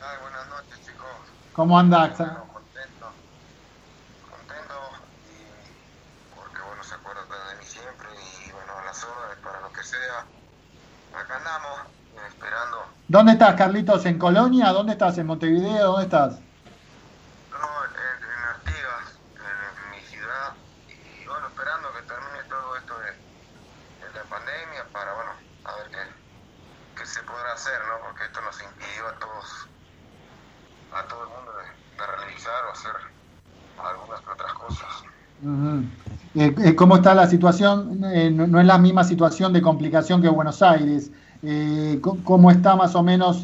Ay, buenas noches, chicos. ¿Cómo andás? Bueno, contento. Contento y porque bueno, se acuerdan de mí siempre y bueno, a las órdenes para lo que sea. Acá andamos esperando. ¿Dónde estás, Carlitos? ¿En Colonia? ¿Dónde estás? ¿En Montevideo? ¿Dónde estás? No, en, en Artigas, en, en mi ciudad. Y bueno, esperando que termine todo esto de, de la pandemia para bueno, a ver qué, qué se podrá hacer, ¿no? Porque esto nos impidió a todos, a todo el mundo de, realizar o hacer algunas otras cosas. Eh, eh, ¿Cómo está la situación? Eh, no, es la misma situación de complicación que Buenos Aires. ¿Cómo está más o menos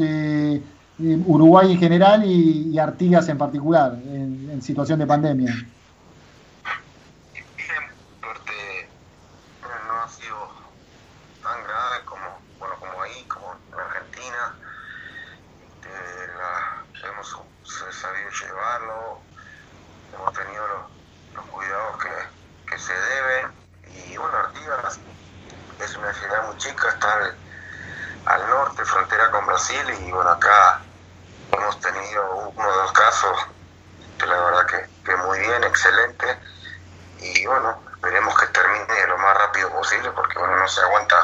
Uruguay en general y, y Artigas en particular en, en situación de pandemia? Bien, suerte bueno, no ha sido tan grave como, bueno, como ahí, como en Argentina. Este, la- hemos s- sabido llevarlo, hemos tenido los, los cuidados que, que se deben. Y bueno, Artigas es una ciudad muy chica, está al, al norte, frontera con Y bueno, acá hemos tenido uno o dos casos que la verdad que, que muy bien, excelente y bueno, esperemos que termine lo más rápido posible porque bueno, no se aguanta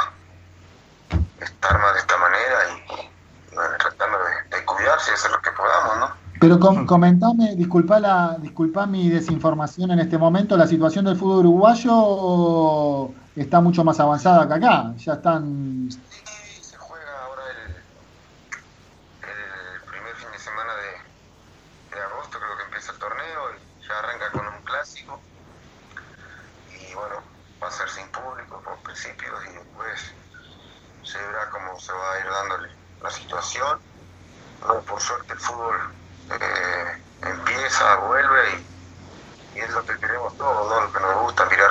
estar más de esta manera y, bueno, tratando de, de cuidarse y hacer lo que podamos, ¿no? Pero com- comentame, disculpa, la, disculpa mi desinformación en este momento, la situación del fútbol uruguayo está mucho más avanzada que acá. Ya están... Sí, se juega ahora el, el primer fin de semana de, de agosto, creo que empieza el torneo y ya arranca con un clásico y bueno, va a ser sin público por principio y después se verá cómo se va a ir dándole la situación. Bueno, por suerte el fútbol eh, empieza, vuelve y, y es lo que queremos todos, ¿no? lo que nos gusta, mirar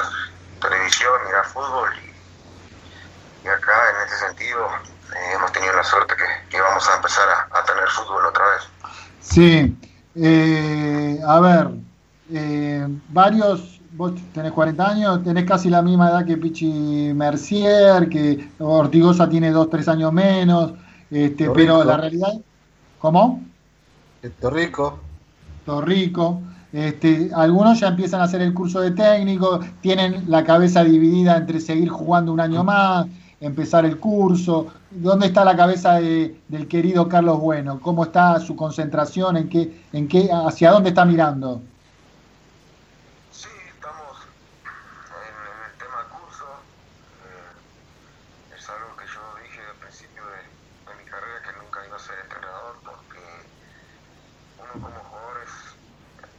televisión, mirar fútbol y, y acá en ese sentido eh, hemos tenido la suerte que, que vamos a empezar a, a tener fútbol otra vez. Sí, eh, a ver, eh, varios, vos tenés 40 años, tenés casi la misma edad que Pichi Mercier, que Ortigosa tiene 2, 3 años menos, este, Torrico. pero la realidad, ¿cómo? Esto rico. Torrico. Este, algunos ya empiezan a hacer el curso de técnico, tienen la cabeza dividida entre seguir jugando un año más, empezar el curso. ¿Dónde está la cabeza de- del querido Carlos Bueno? ¿Cómo está su concentración? ¿En qué, en qué, hacia dónde está mirando? Sí, estamos en, en el tema curso. eh, es algo que yo dije al principio de, de mi carrera que nunca iba a ser entrenador porque uno como jugador es-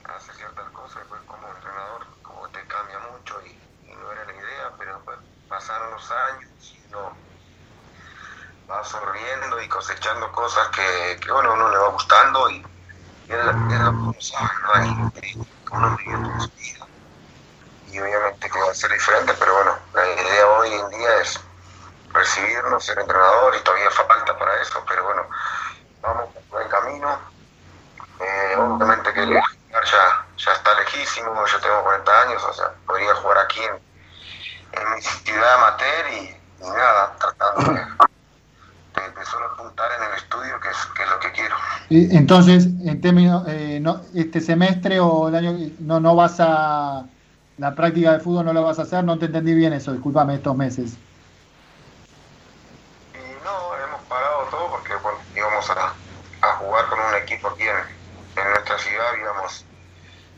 hace ciertas cosas, después como entrenador como te cambia mucho y, y no era la idea, pero después pasaron los años y uno va absorbiendo y cosechando cosas que, que bueno, uno le va gustando y, y es, lo- que uno sabe, ¿no? Uno vive su vida y obviamente que va a ser diferente, pero bueno, la idea hoy en día es recibirnos, ser entrenador y todavía falta para eso, pero bueno, vamos por el camino. Eh, obviamente que el lugar ya, ya está lejísimo, yo tengo 40 años, o sea, podría jugar aquí en, en mi ciudad amateur y, y nada, tratando de, de, de solo apuntar en el estudio, que es, que es lo que quiero. Entonces, en términos, eh, no, este semestre o el año no, no vas a la práctica de fútbol no la vas a hacer, no te entendí bien eso, discúlpame estos meses. Y no, hemos pagado todo porque bueno, íbamos a, a jugar con un equipo aquí en, en nuestra ciudad, habíamos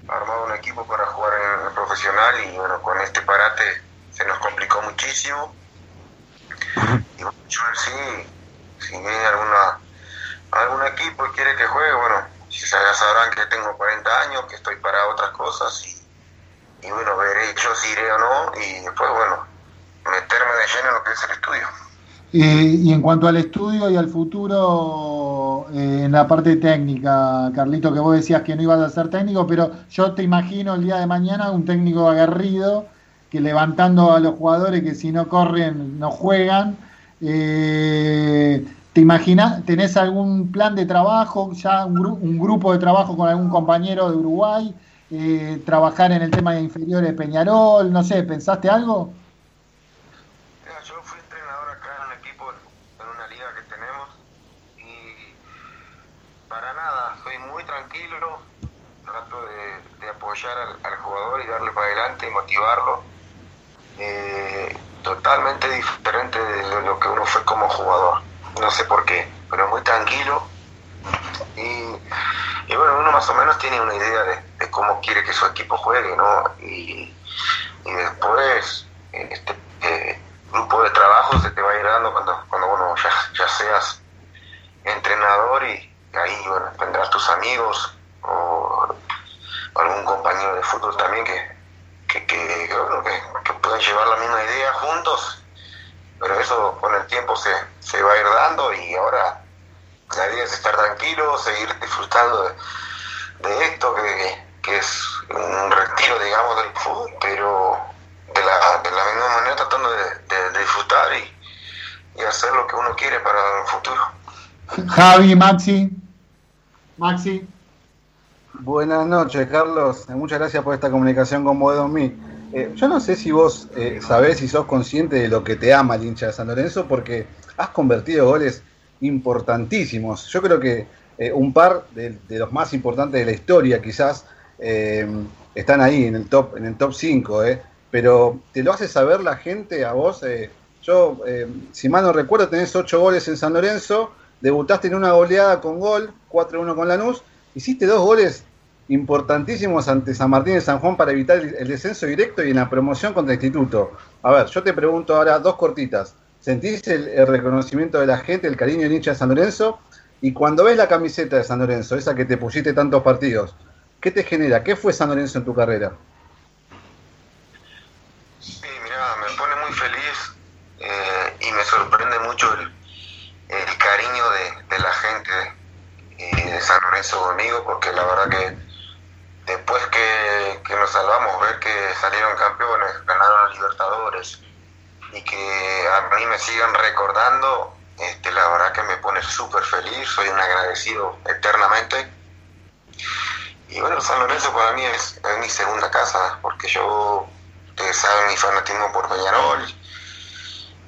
armado un equipo para jugar en el profesional y bueno, con este parate se nos complicó muchísimo. Y bueno, yo sí, si viene alguna, algún equipo quiere que juegue, bueno, ya sabrán que tengo 40 años, que estoy para otras cosas y, y bueno, veré yo si iré o no y después, bueno, meterme de lleno en lo que es el estudio. Y en cuanto al estudio y al futuro, eh, en la parte técnica, Carlito, que vos decías que no ibas a ser técnico, pero yo te imagino el día de mañana un técnico aguerrido que levantando a los jugadores que si no corren no juegan. Eh, ¿Te imaginas, tenés algún plan de trabajo, ya un, un grupo de trabajo con algún compañero de Uruguay? Eh, ¿Trabajar en el tema de inferiores Peñarol? No sé, ¿pensaste algo? Yo fui entrenador acá en un equipo, en una liga que tenemos, y para nada, soy muy tranquilo, trato de, apoyar al, jugador y darle para adelante y motivarlo. Eh, totalmente diferente de lo que uno fue como jugador. No sé por qué, pero muy tranquilo. Y, bueno, uno más o menos tiene una idea de, cómo quiere que su equipo juegue, ¿no? Y, después, este eh, grupo de trabajo se te va a ir dando cuando, cuando bueno, ya, seas entrenador y ahí bueno, tendrás tus amigos o algún compañero de fútbol también que, que, que, que, puedan llevar la misma idea juntos, pero eso con el tiempo se, se va a ir dando y ahora la idea es estar tranquilo, seguir disfrutando de, esto, que, que, es un retiro, digamos, del fútbol, pero de la, de la misma manera tratando de, disfrutar y, y hacer lo que uno quiere para el futuro. Javi, Maxi. Maxi. Buenas noches, Carlos. Muchas gracias por esta comunicación con vos, mí. Eh, yo no sé si vos eh, sabés si sos consciente de lo que te ama el hincha de San Lorenzo, porque has convertido goles importantísimos. Yo creo que eh, un par de, los más importantes de la historia, quizás, están ahí en el top, en el top 5, pero te lo hace saber la gente a vos. yo, si mal no recuerdo, tenés 8 goles en San Lorenzo, debutaste en una goleada con gol, 4-1 con Lanús, hiciste dos goles importantísimos ante San Martín y San Juan para evitar el, descenso directo y en la promoción contra Instituto. A ver, yo te pregunto ahora dos cortitas. ¿Sentís el, reconocimiento de la gente, el cariño del hincha de San Lorenzo? Y cuando ves la camiseta de San Lorenzo, esa que te pusiste tantos partidos, ¿qué te genera? ¿Qué fue San Lorenzo en tu carrera? Sí, mira, me pone muy feliz eh, y me sorprende mucho el, cariño de, la gente eh, de San Lorenzo conmigo, porque la verdad que que, nos salvamos, ver que salieron campeones, ganaron a Libertadores y que a mí me sigan recordando, este, la verdad que me pone súper feliz, soy un agradecido eternamente. Y bueno, San Lorenzo para mí es, es mi segunda casa, porque yo, ustedes saben mi fanatismo por Peñarol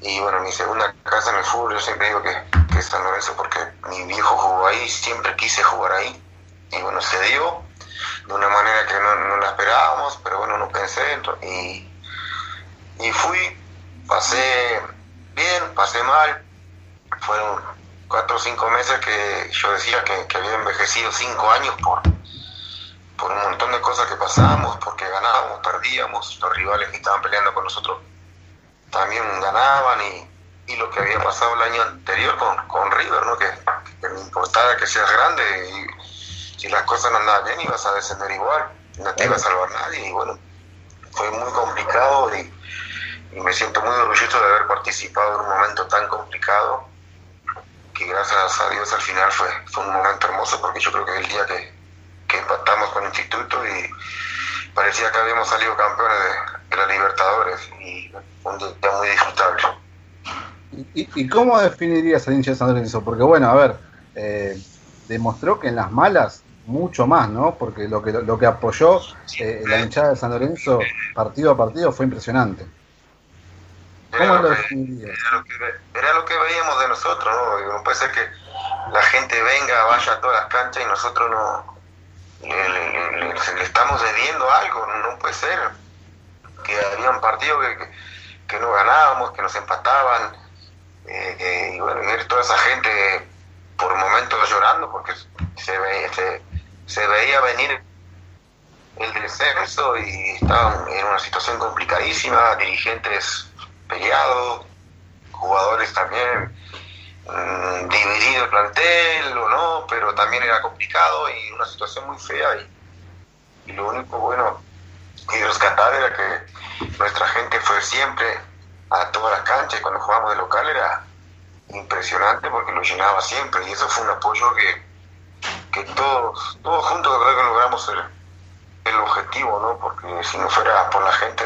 y bueno, mi segunda casa en el fútbol, yo siempre digo que, que es San Lorenzo porque mi viejo jugó ahí, siempre quise jugar ahí. Y bueno, se dio de una manera que no, no la esperábamos, pero bueno, no pensé. Y, y fui, pasé bien, pasé mal. Fueron cuatro o cinco meses que yo decía que, que había envejecido cinco años por, por un montón de cosas que pasábamos, porque ganábamos, perdíamos, los rivales que estaban peleando con nosotros también ganaban y, lo que había pasado el año anterior con, con River, ¿no? que, que me importaba que seas grande y si las cosas no andaban bien ibas a descender igual, no te iba a salvar nadie y bueno, fue muy complicado y, me siento muy orgulloso de haber participado en un momento tan complicado que gracias a Dios al final fue, fue un momento hermoso porque yo creo que el día que, que empatamos con el instituto y parecía que habíamos salido campeones de, la Libertadores y un día muy disfrutable. ¿Y, y cómo definirías al hincha de San Lorenzo? Porque bueno, a ver, eh, demostró que en las malas mucho más, ¿no? Porque lo que lo que apoyó eh, la hinchada de San Lorenzo partido a partido fue impresionante. ¿Cómo lo, definirías? Era lo, que, veíamos de nosotros, ¿no? No puede ser que la gente venga, vaya a todas las canchas y nosotros no, le, estamos debiendo algo, no puede ser que habían partidos que, no ganábamos, que nos empataban, eh, y bueno, ver toda esa gente por momentos llorando porque se veía, se, veía venir el descenso y estaban en una situación complicadísima, dirigentes peleados, jugadores también Mm, dividido el plantel o no, pero también era complicado y una situación muy fea. Y, lo único bueno y rescatar era que nuestra gente fue siempre a todas las canchas y cuando jugamos de local era impresionante porque lo llenaba siempre y eso fue un apoyo que, que todos, todos juntos creo que logramos el, objetivo, ¿no? porque si no fuera por la gente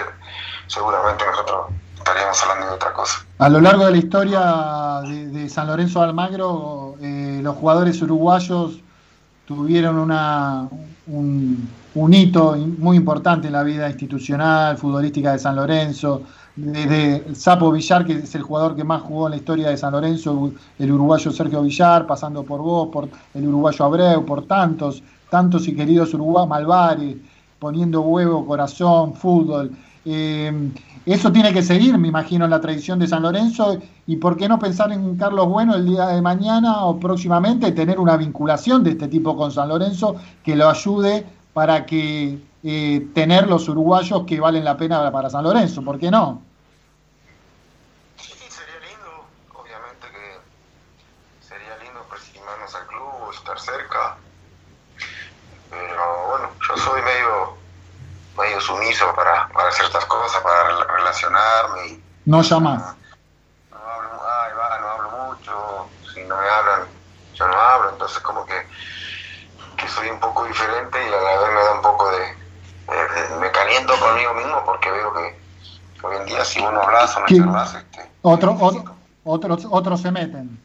seguramente nosotros estaríamos hablando de otra cosa. A lo largo de la historia de, San Lorenzo Almagro, eh, los jugadores uruguayos tuvieron una, un, hito muy importante en la vida institucional, futbolística de San Lorenzo, desde Sapo Villar, que es el jugador que más jugó en la historia de San Lorenzo, el uruguayo Sergio Villar, pasando por vos, por el uruguayo Abreu, por tantos, tantos y queridos uruguayos, Malvari, poniendo huevo, corazón, fútbol. Eh, eso tiene que seguir, me imagino, en la tradición de San Lorenzo. ¿Y por qué no pensar en Carlos Bueno el día de mañana o próximamente, tener una vinculación de este tipo con San Lorenzo que lo ayude para que eh, tener los uruguayos que valen la pena para San Lorenzo? ¿Por qué no? estar cerca. Pero bueno, yo soy medio, medio sumiso para, para ciertas cosas, para relacionarme. Y, no llamas. No, hablo, ay, va, no hablo mucho. Si no me hablan, yo no hablo. Entonces como que, que soy un poco diferente y a la vez me da un poco de... me caliento conmigo mismo porque veo que hoy en día si uno habla o no más, este, otro, otro, otros, otros se meten.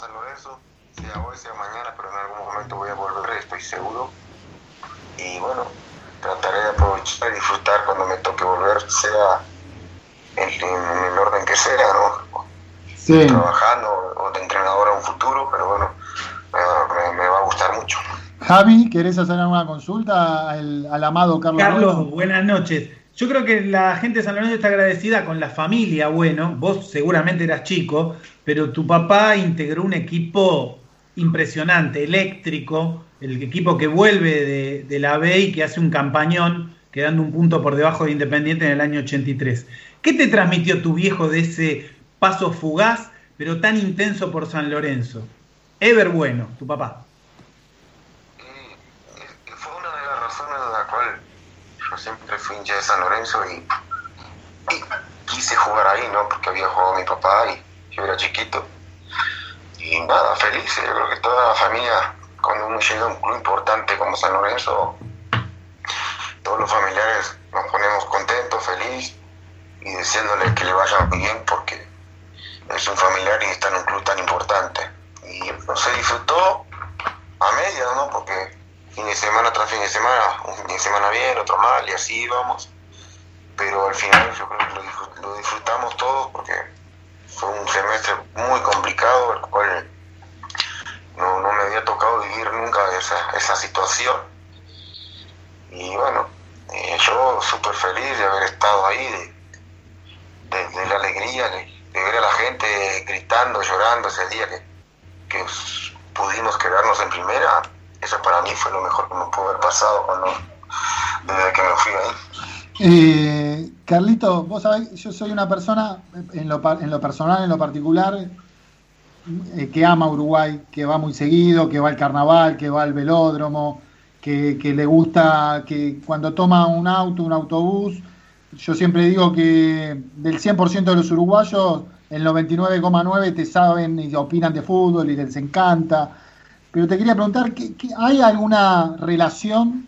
San Lorenzo, sea hoy, sea mañana, pero en algún momento voy a volver, estoy seguro. Y bueno, trataré de aprovechar y disfrutar cuando me toque volver, sea en, el orden que sea, ¿no? Sí. Trabajando o de entrenador a un futuro, pero bueno, me, va a gustar mucho. Javi, ¿querés hacer alguna consulta al, al amado Carlos? Carlos, buenas noches. Yo creo que la gente de San Lorenzo está agradecida con la familia, bueno, vos seguramente eras chico, pero tu papá integró un equipo impresionante, eléctrico, el equipo que vuelve de, la B y que hace un campañón, quedando un punto por debajo de Independiente en el año 83. ¿Qué te transmitió tu viejo de ese paso fugaz, pero tan intenso por San Lorenzo? Ever Bueno, tu papá. fue una de las razones de la cual yo siempre fui hincha de San Lorenzo y, quise jugar ahí, ¿no? Porque había jugado mi papá y yo era chiquito. Y nada, feliz. Yo creo que toda la familia, cuando uno llega a un club importante como San Lorenzo, todos los familiares nos ponemos contentos, feliz y deseándole que le vaya bien porque es un familiar y está en un club tan importante. Y se disfrutó a media, ¿no? Porque fin de semana tras fin de semana, un fin de semana bien, otro mal, y así íbamos. Pero al final yo creo que lo, disfrutamos todos porque fue un semestre muy complicado, el cual no, no me había tocado vivir nunca esa, esa situación. Y bueno, eh, yo súper feliz de haber estado ahí, de, de, la alegría, de, ver a la gente gritando, llorando ese día que, que pudimos quedarnos en primera eso para mí fue lo mejor que me pudo haber pasado cuando, desde que me fui ahí. Eh, Carlito, vos sabés, yo soy una persona, en lo, en lo personal, en lo particular, eh, que ama Uruguay, que va muy seguido, que va al carnaval, que va al velódromo, que, que le gusta, que cuando toma un auto, un autobús, yo siempre digo que del 100% de los uruguayos, el 99,9 te saben y opinan de fútbol y les encanta. Pero te quería preguntar, ¿hay alguna relación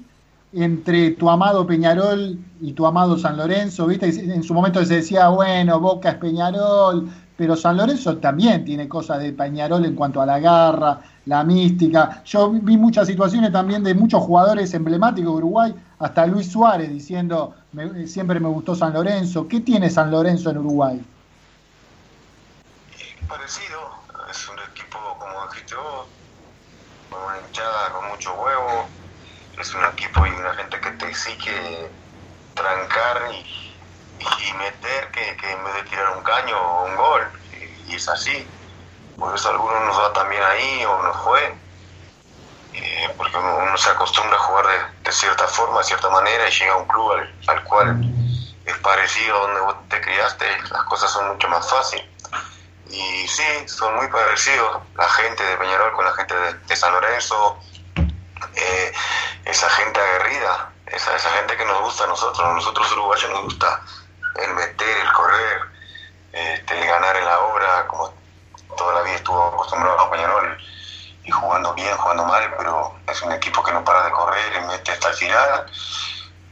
entre tu amado Peñarol y tu amado San Lorenzo? ¿Viste? En su momento se decía, bueno, Boca es Peñarol, pero San Lorenzo también tiene cosas de Peñarol en cuanto a la garra, la mística. Yo vi muchas situaciones también de muchos jugadores emblemáticos de Uruguay, hasta Luis Suárez diciendo, siempre me gustó San Lorenzo. ¿Qué tiene San Lorenzo en Uruguay? Parecido, es un equipo como dijiste una hinchada con mucho huevo, es un equipo y una gente que te exige trancar y, meter que, en vez de tirar un caño o un gol, y, es así. Por eso algunos nos va también ahí o nos fue, eh, porque uno, se acostumbra a jugar de, cierta forma, de cierta manera, y llega a un club al, cual es parecido a donde vos te criaste, las cosas son mucho más fáciles. Y sí, son muy parecidos la gente de Peñarol con la gente de, San Lorenzo, eh, esa gente aguerrida, esa, esa gente que nos gusta a nosotros, a nosotros uruguayos nos gusta el meter, el correr, este, el ganar en la obra, como toda la vida estuvo acostumbrado a Peñarol y jugando bien, jugando mal, pero es un equipo que no para de correr mete hasta el final.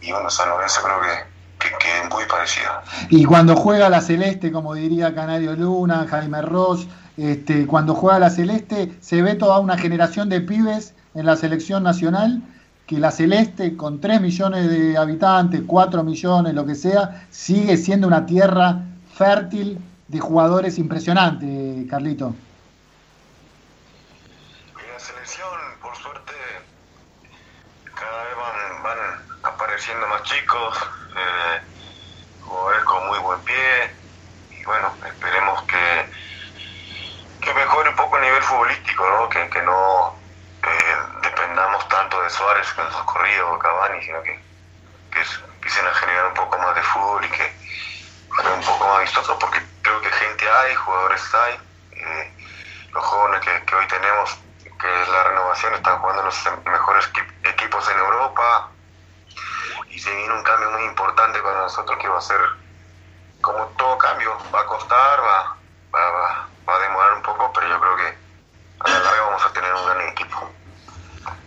y bueno, San Lorenzo creo que, que, es muy parecida. Y cuando juega la Celeste, como diría Canario Luna, Jaime Ross, este, cuando juega la Celeste, se ve toda una generación de pibes en la selección nacional que la Celeste, con 3 millones de habitantes, 4 millones, lo que sea, sigue siendo una tierra fértil de jugadores impresionantes, Carlito. la selección, por suerte, cada vez van, apareciendo más chicos, eh, jugadores con muy buen pie, y bueno, esperemos que, que mejore un poco el nivel futbolístico, ¿no? que, que no dependamos tanto de Suárez que nos ha corrido, Cavani, sino que, que empiecen a generar un poco más de fútbol y que sea un poco más vistoso, porque creo que gente hay, jugadores hay, eh, los jóvenes que, hoy tenemos, que es la renovación, están jugando los mejores equipos en Europa se viene un cambio muy importante para nosotros que va a ser, como todo cambio, va a costar, va, va, va a demorar un poco, pero yo creo que a la larga vamos a tener un gran equipo.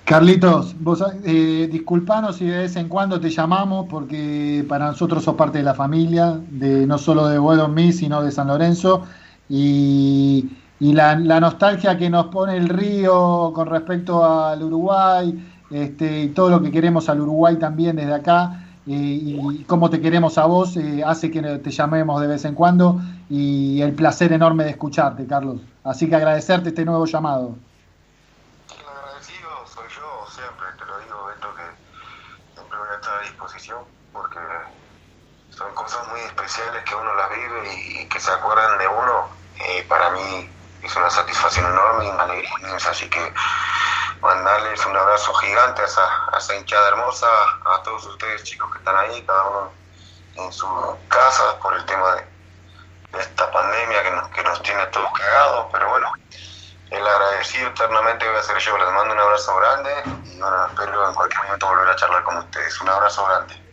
Carlitos, vos eh, disculpanos si de vez en cuando te llamamos porque para nosotros sos parte de la familia, de no solo de Mí, sino de San Lorenzo. Y, la, nostalgia que nos pone el río con respecto al Uruguay, este, y todo lo que queremos al Uruguay también desde acá, eh, y cómo te queremos a vos, eh, hace que te llamemos de vez en cuando. Y el placer enorme de escucharte, Carlos. Así que agradecerte este nuevo llamado. porque son cosas muy especiales que uno las vive y, que se acuerdan de uno. Eh, para mí es una satisfacción enorme y una alegría así que mandarles un abrazo gigante a esa, hinchada hermosa, a todos ustedes chicos que están ahí, cada uno en su casa por el tema de, esta pandemia que nos, que nos tiene todos cagados, pero bueno, el agradecido eternamente voy a ser yo. Les mando un abrazo grande y bueno, espero en cualquier momento volver a charlar con ustedes. Un abrazo grande.